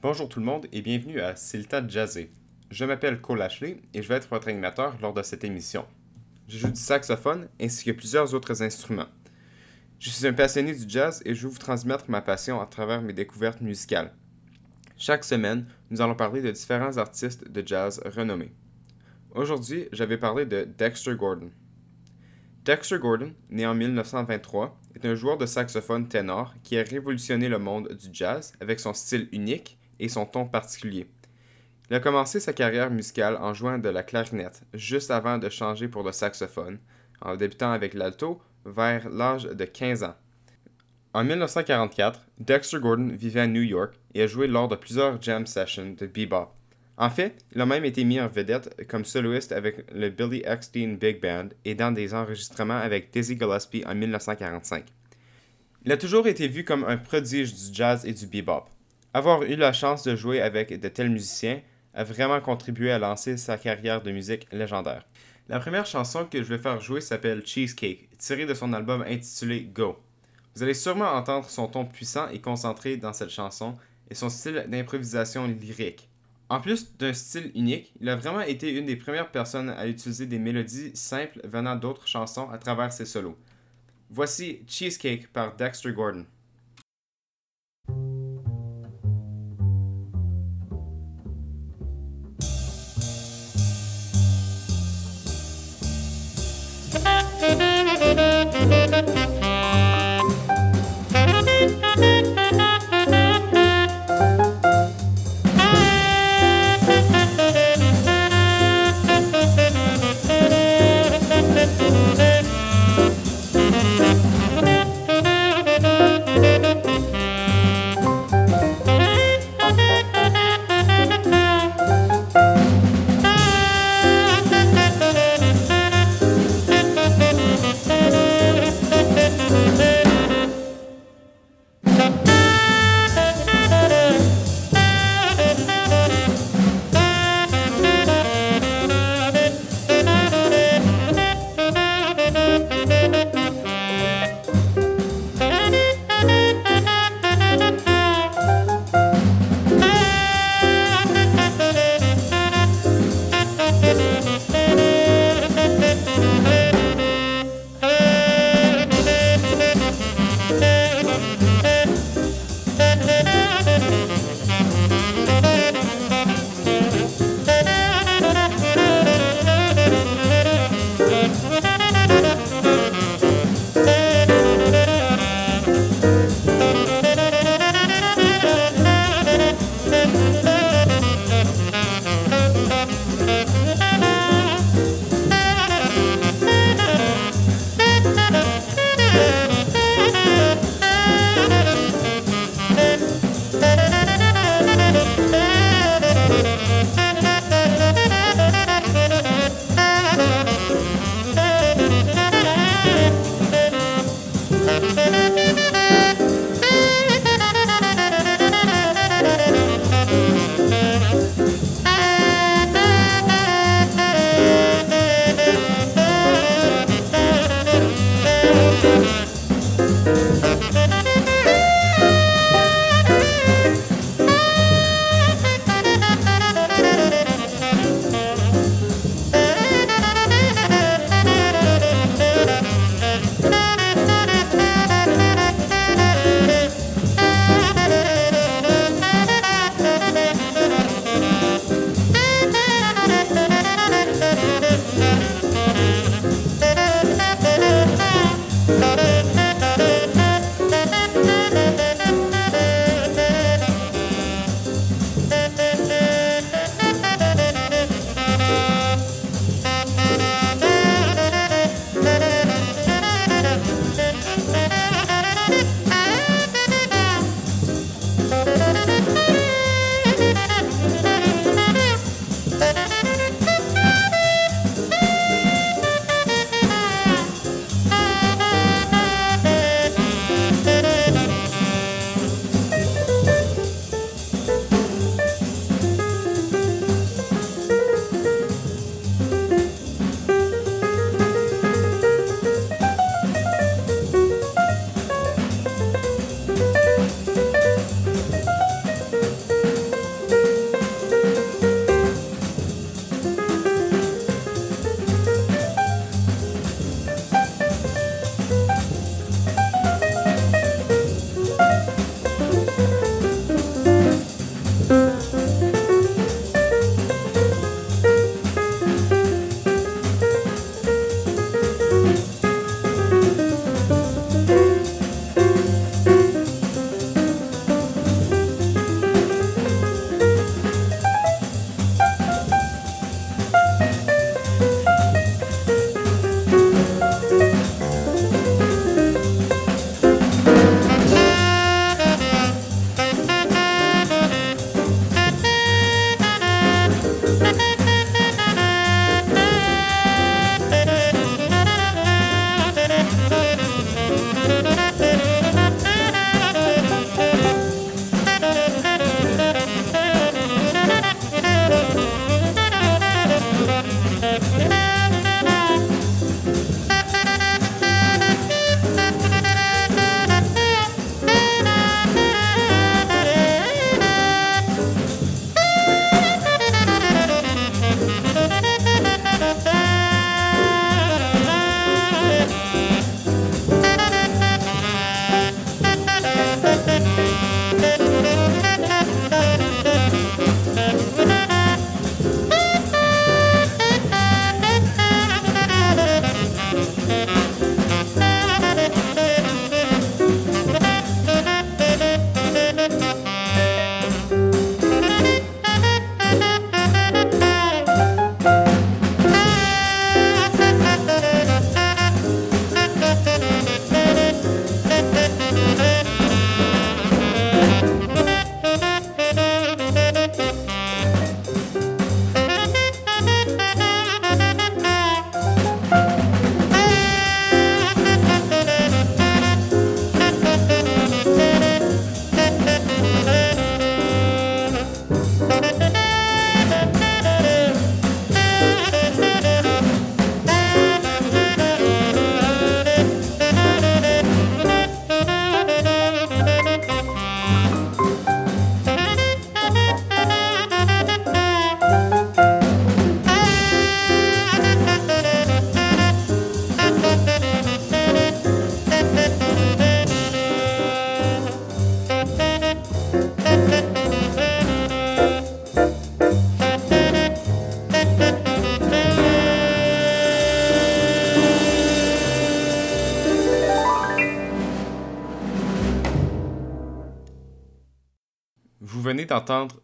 Bonjour tout le monde et bienvenue à de jazzer. Je m'appelle Cole Ashley et je vais être votre animateur lors de cette émission. Je joue du saxophone ainsi que plusieurs autres instruments. Je suis un passionné du jazz et je vais vous transmettre ma passion à travers mes découvertes musicales. Chaque semaine, nous allons parler de différents artistes de jazz renommés. Aujourd'hui, j'avais parlé de Dexter Gordon. Dexter Gordon, né en 1923, est un joueur de saxophone ténor qui a révolutionné le monde du jazz avec son style unique et son ton particulier. Il a commencé sa carrière musicale en jouant de la clarinette, juste avant de changer pour le saxophone, en débutant avec l'alto vers l'âge de 15 ans. En 1944, Dexter Gordon vivait à New York et a joué lors de plusieurs jam sessions de bebop. En fait, il a même été mis en vedette comme soloiste avec le Billy Eckstein Big Band et dans des enregistrements avec Dizzy Gillespie en 1945. Il a toujours été vu comme un prodige du jazz et du bebop. Avoir eu la chance de jouer avec de tels musiciens a vraiment contribué à lancer sa carrière de musique légendaire. La première chanson que je vais faire jouer s'appelle Cheesecake, tirée de son album intitulé Go. Vous allez sûrement entendre son ton puissant et concentré dans cette chanson et son style d'improvisation lyrique. En plus d'un style unique, il a vraiment été une des premières personnes à utiliser des mélodies simples venant d'autres chansons à travers ses solos. Voici Cheesecake par Dexter Gordon.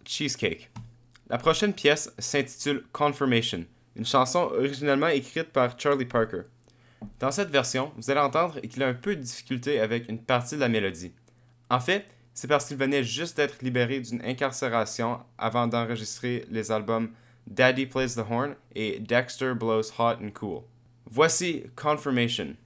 Cheesecake. La prochaine pièce s'intitule Confirmation, une chanson originellement écrite par Charlie Parker. Dans cette version, vous allez entendre qu'il a un peu de difficulté avec une partie de la mélodie. En fait, c'est parce qu'il venait juste d'être libéré d'une incarcération avant d'enregistrer les albums Daddy Plays the Horn et Dexter Blows Hot and Cool. Voici Confirmation.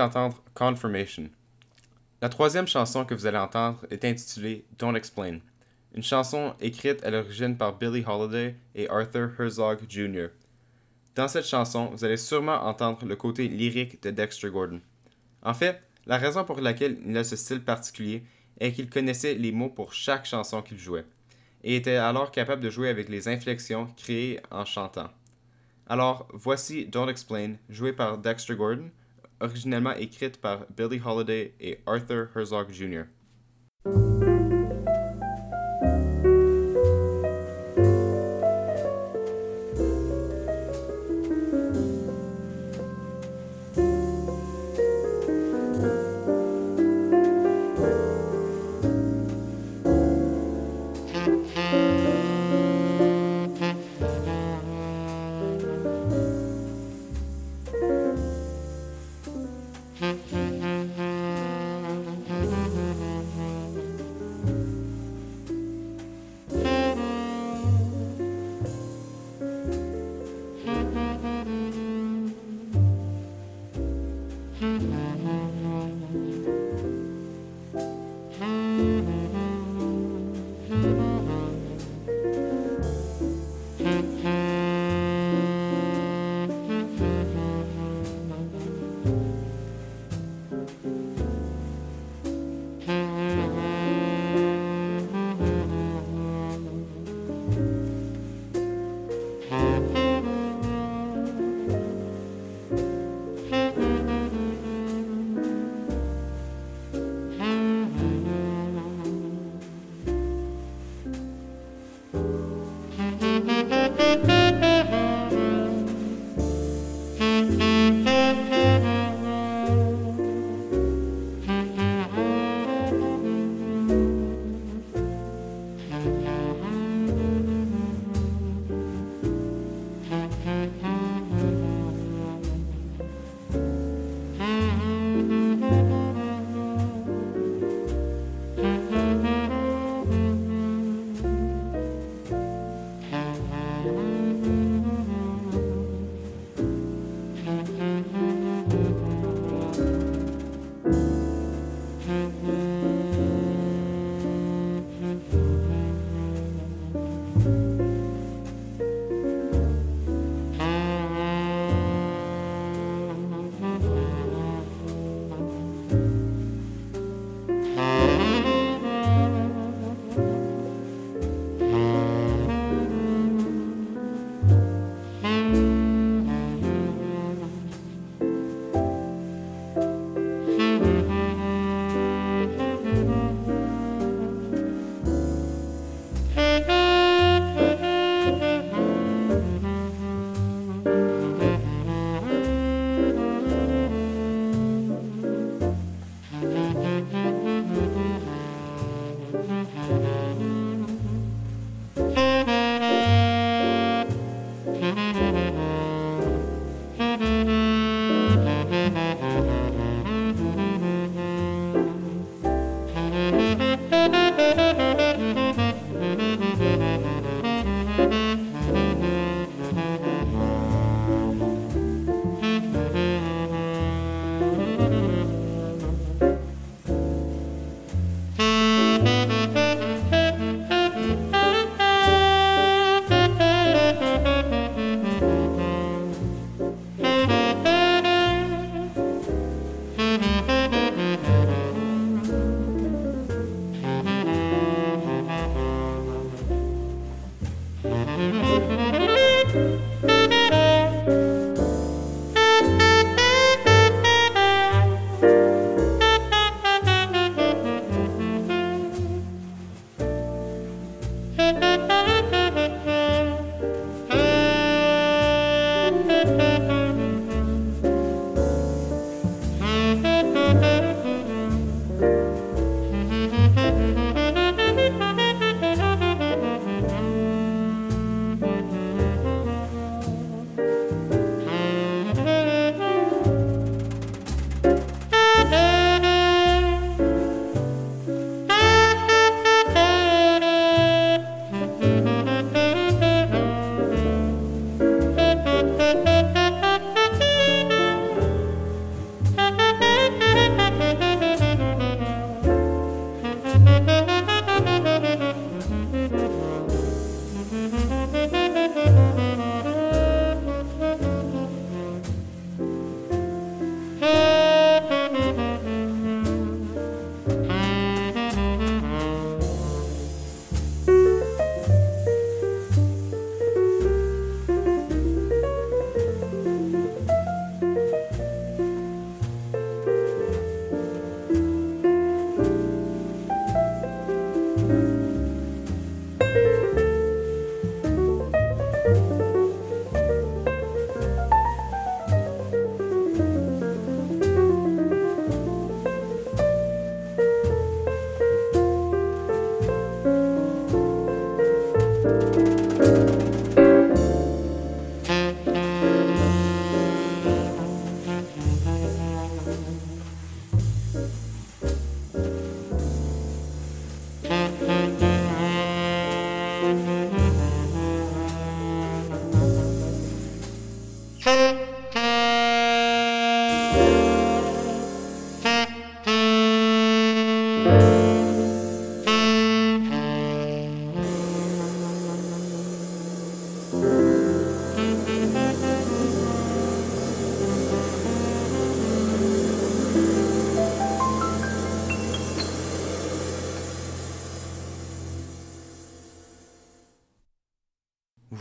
D'entendre Confirmation. La troisième chanson que vous allez entendre est intitulée Don't Explain, une chanson écrite à l'origine par Billie Holiday et Arthur Herzog Jr. Dans cette chanson, vous allez sûrement entendre le côté lyrique de Dexter Gordon. En fait, la raison pour laquelle il a ce style particulier est qu'il connaissait les mots pour chaque chanson qu'il jouait, et était alors capable de jouer avec les inflexions créées en chantant. Alors, voici Don't Explain, joué par Dexter Gordon, originellement écrite par Billie Holiday et Arthur Herzog Jr.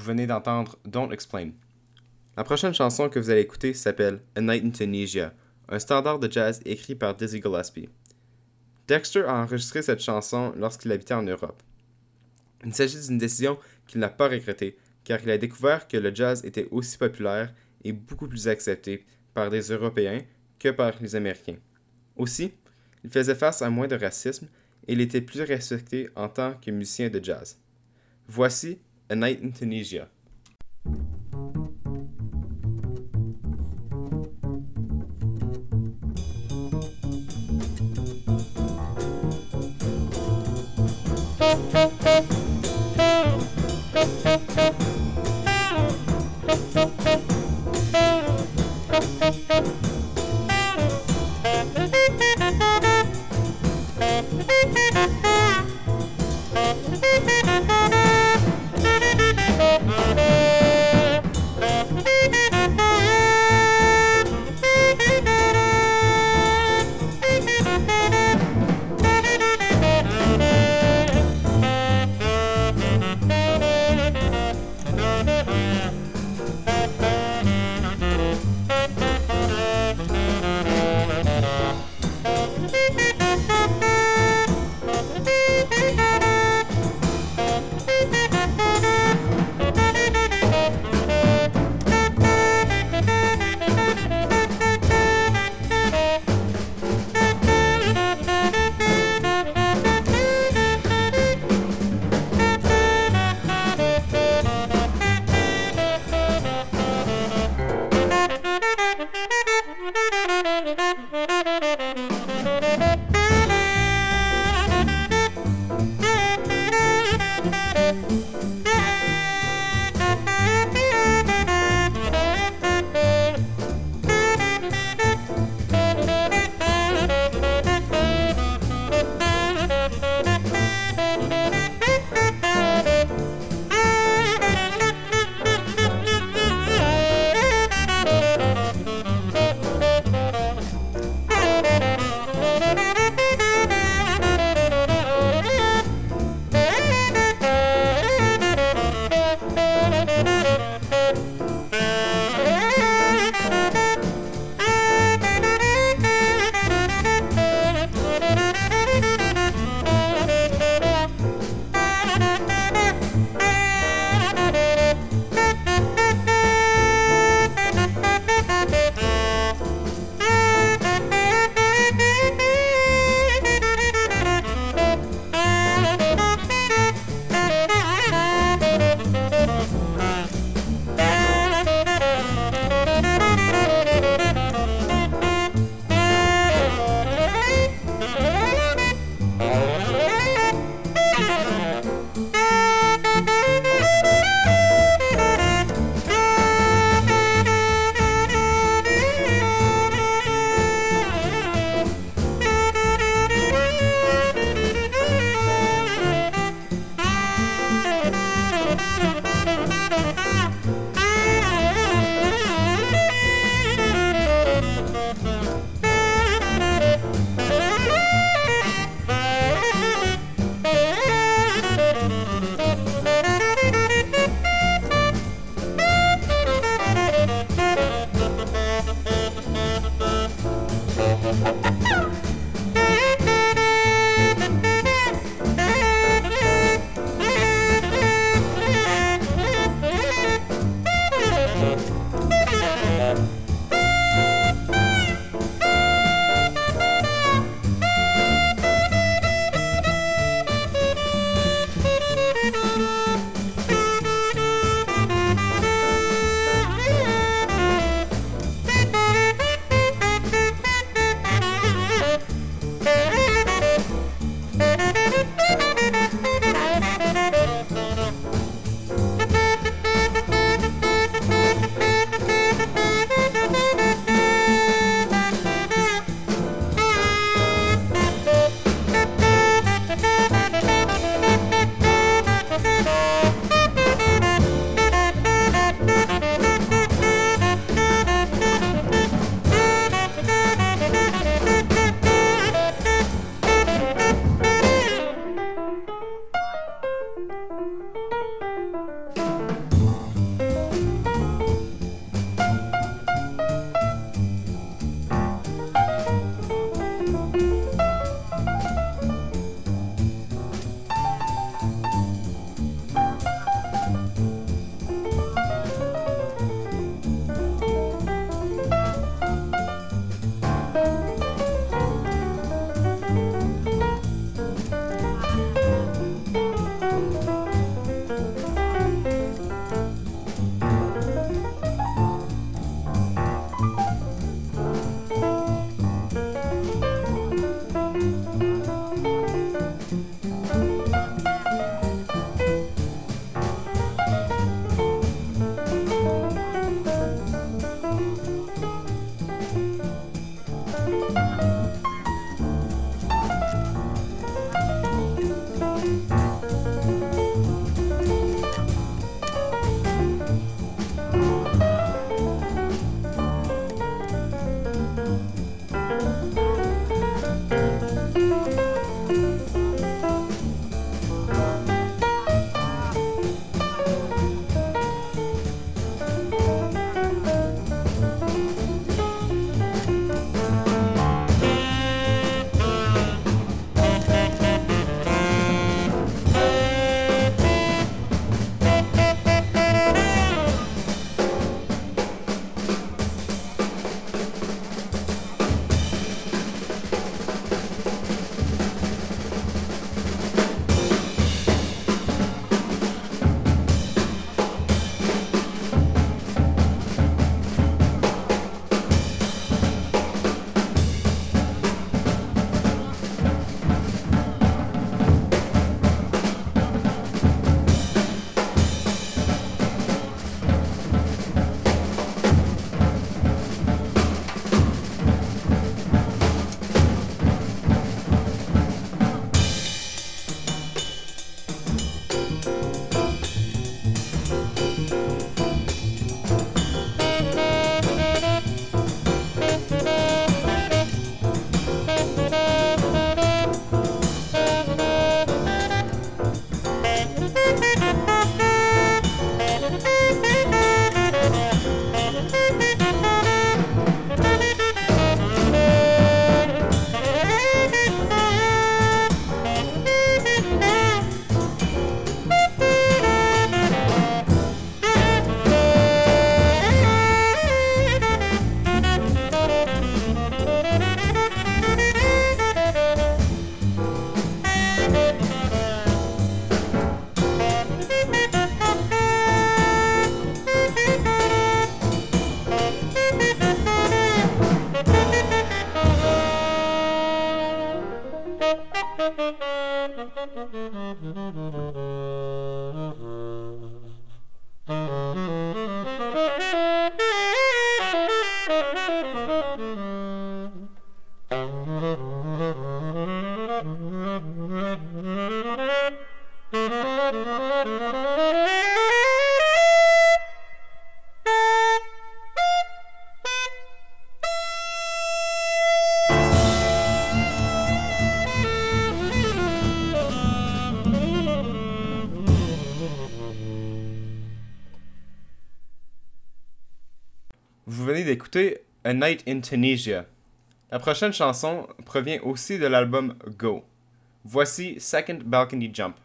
venez d'entendre Don't Explain. La prochaine chanson que vous allez écouter s'appelle A Night in Tunisia, un standard de jazz écrit par Dizzy Gillespie. Dexter a enregistré cette chanson lorsqu'il habitait en Europe. Il s'agit d'une décision qu'il n'a pas regrettée, car il a découvert que le jazz était aussi populaire et beaucoup plus accepté par des Européens que par les Américains. Aussi, il faisait face à moins de racisme et il était plus respecté en tant que musicien de jazz. Voici A Night in Tunisia. Música A Night in Tunisia. La prochaine chanson provient aussi de l'album Go. Voici Second Balcony Jump.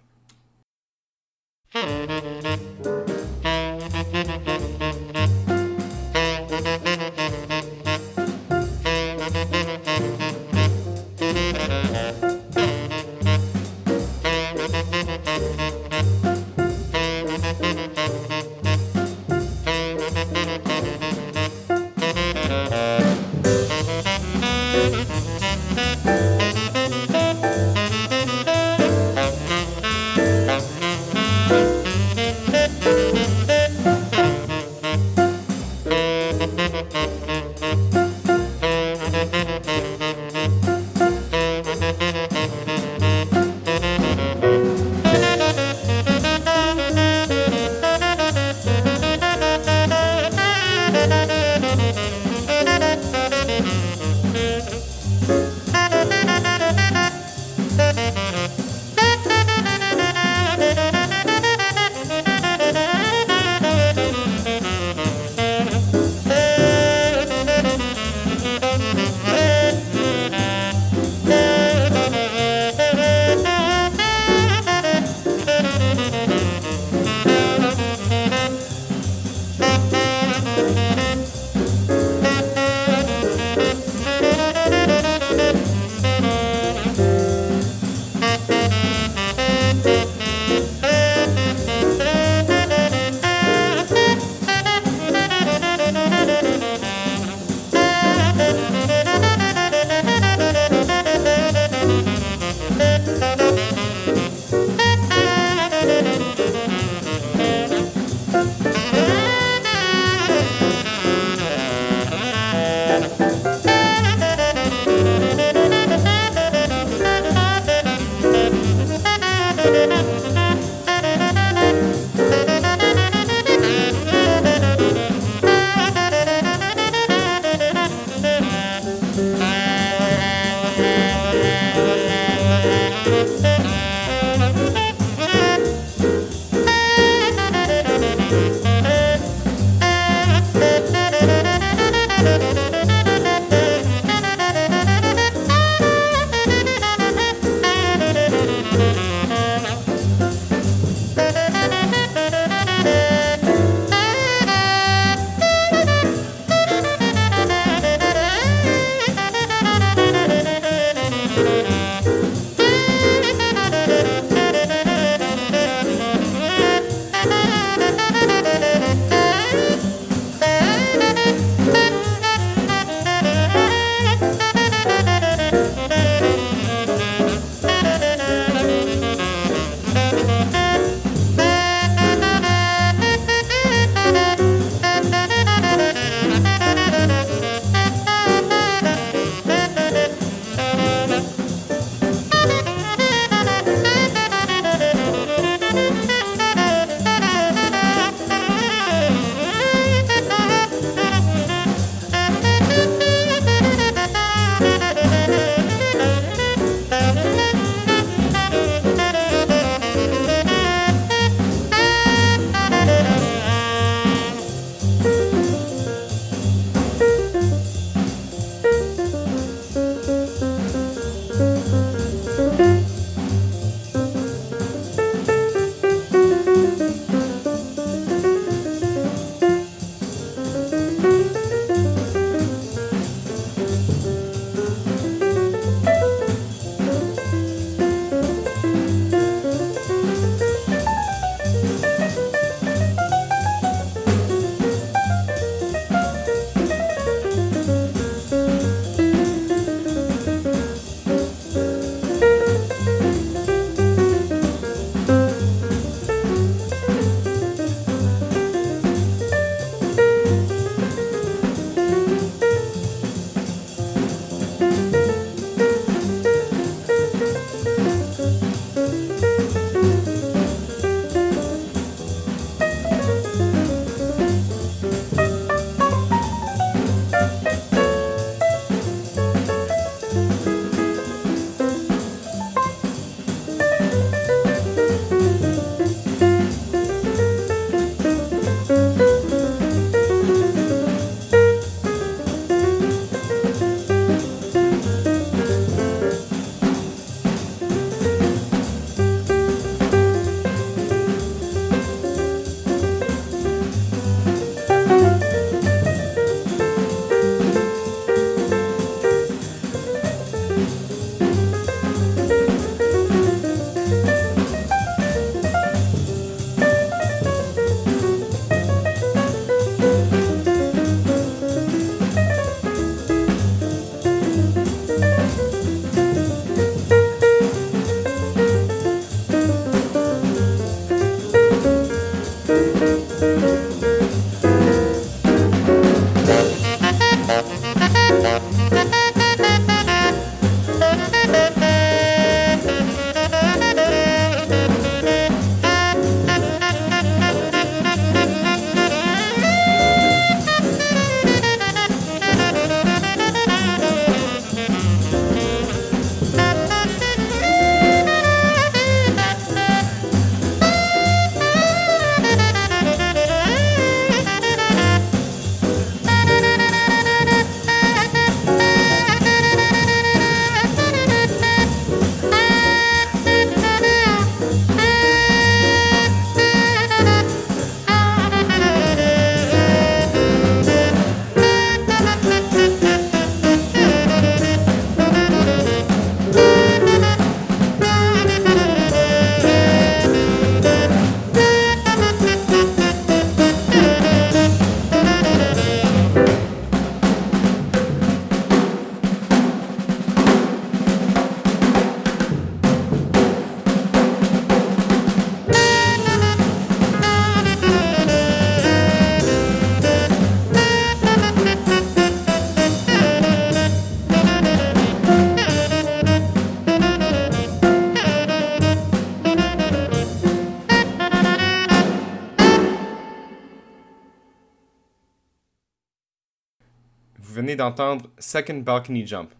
d'entendre Second Balcony Jump.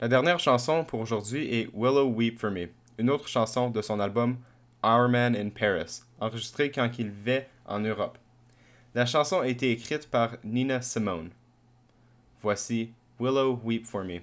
La dernière chanson pour aujourd'hui est Willow Weep For Me, une autre chanson de son album Our Man in Paris, enregistrée quand il vivait en Europe. La chanson a été écrite par Nina Simone. Voici Willow Weep For Me.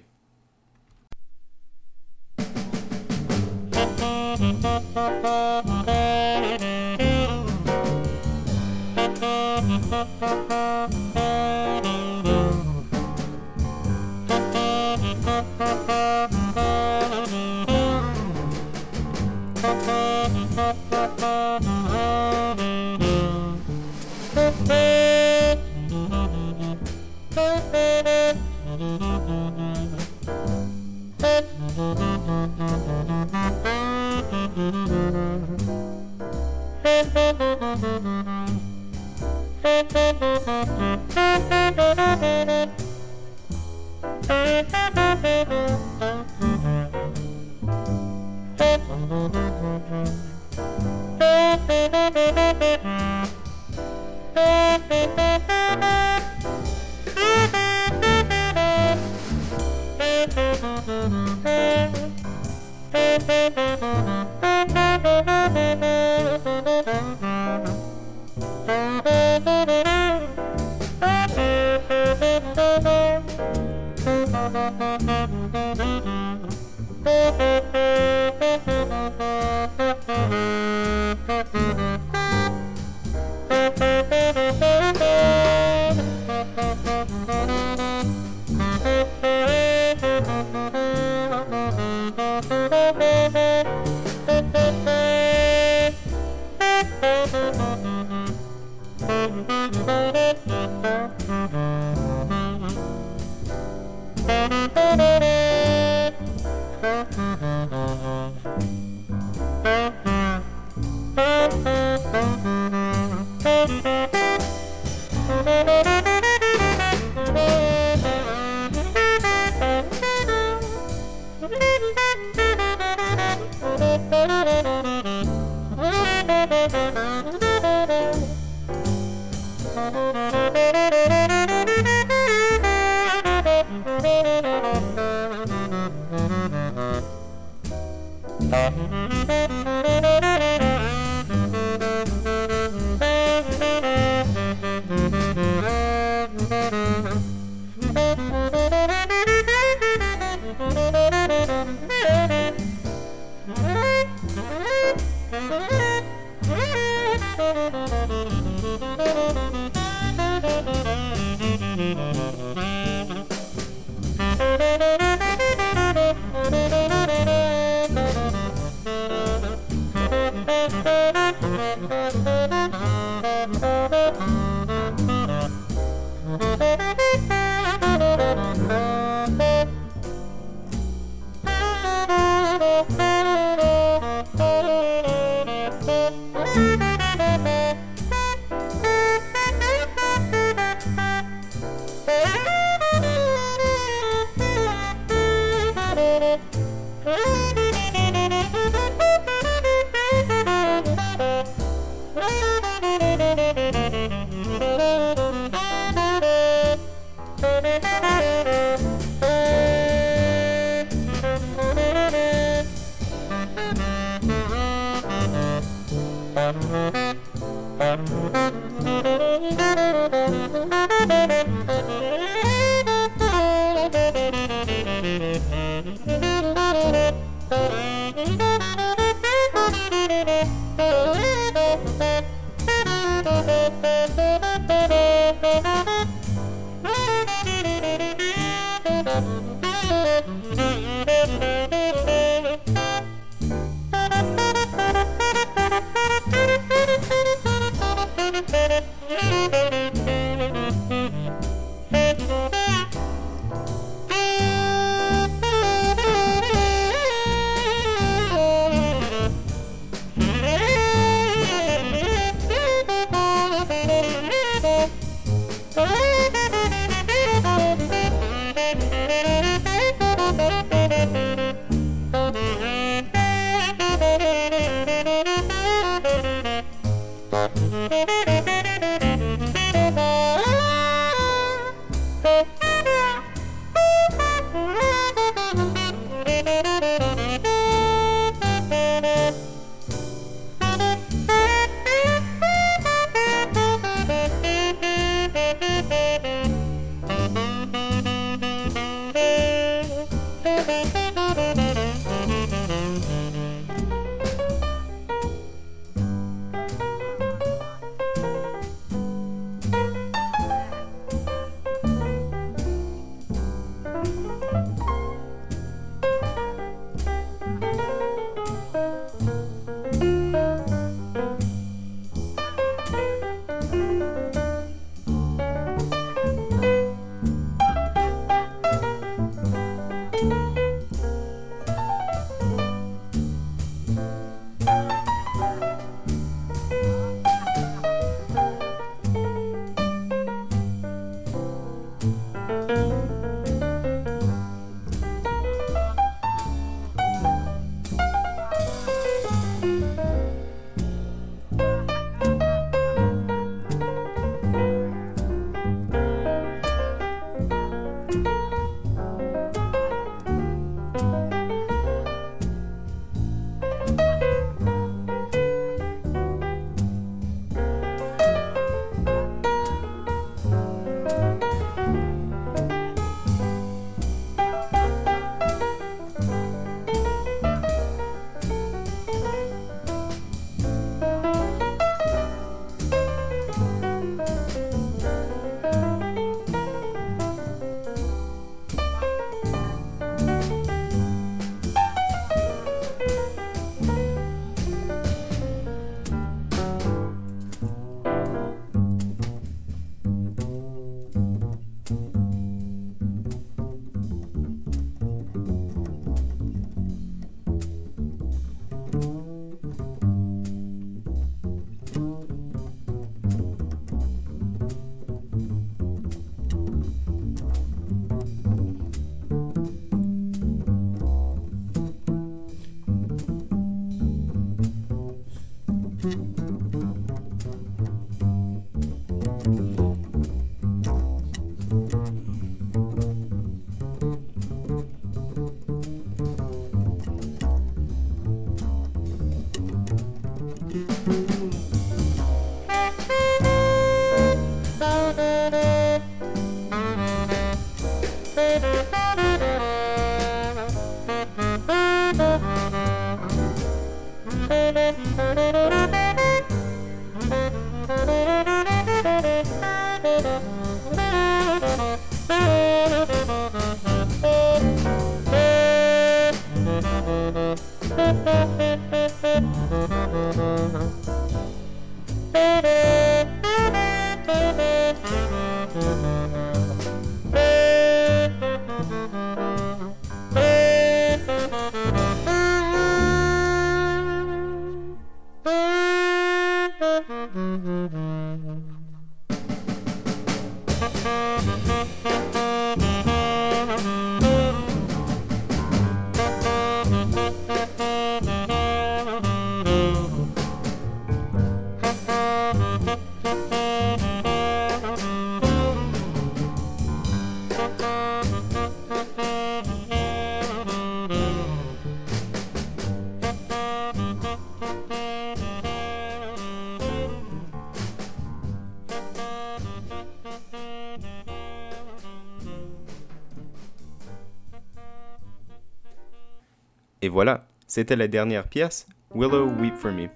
voilà, c'était la dernière pièce, Willow Weep for Me.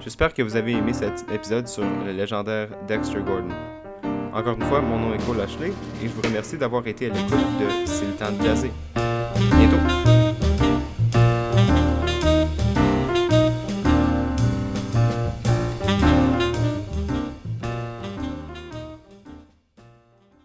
J'espère que vous avez aimé cet épisode sur le légendaire Dexter Gordon. Encore une fois, mon nom est Cole Ashley et je vous remercie d'avoir été à l'écoute de C'est le temps de jazzer.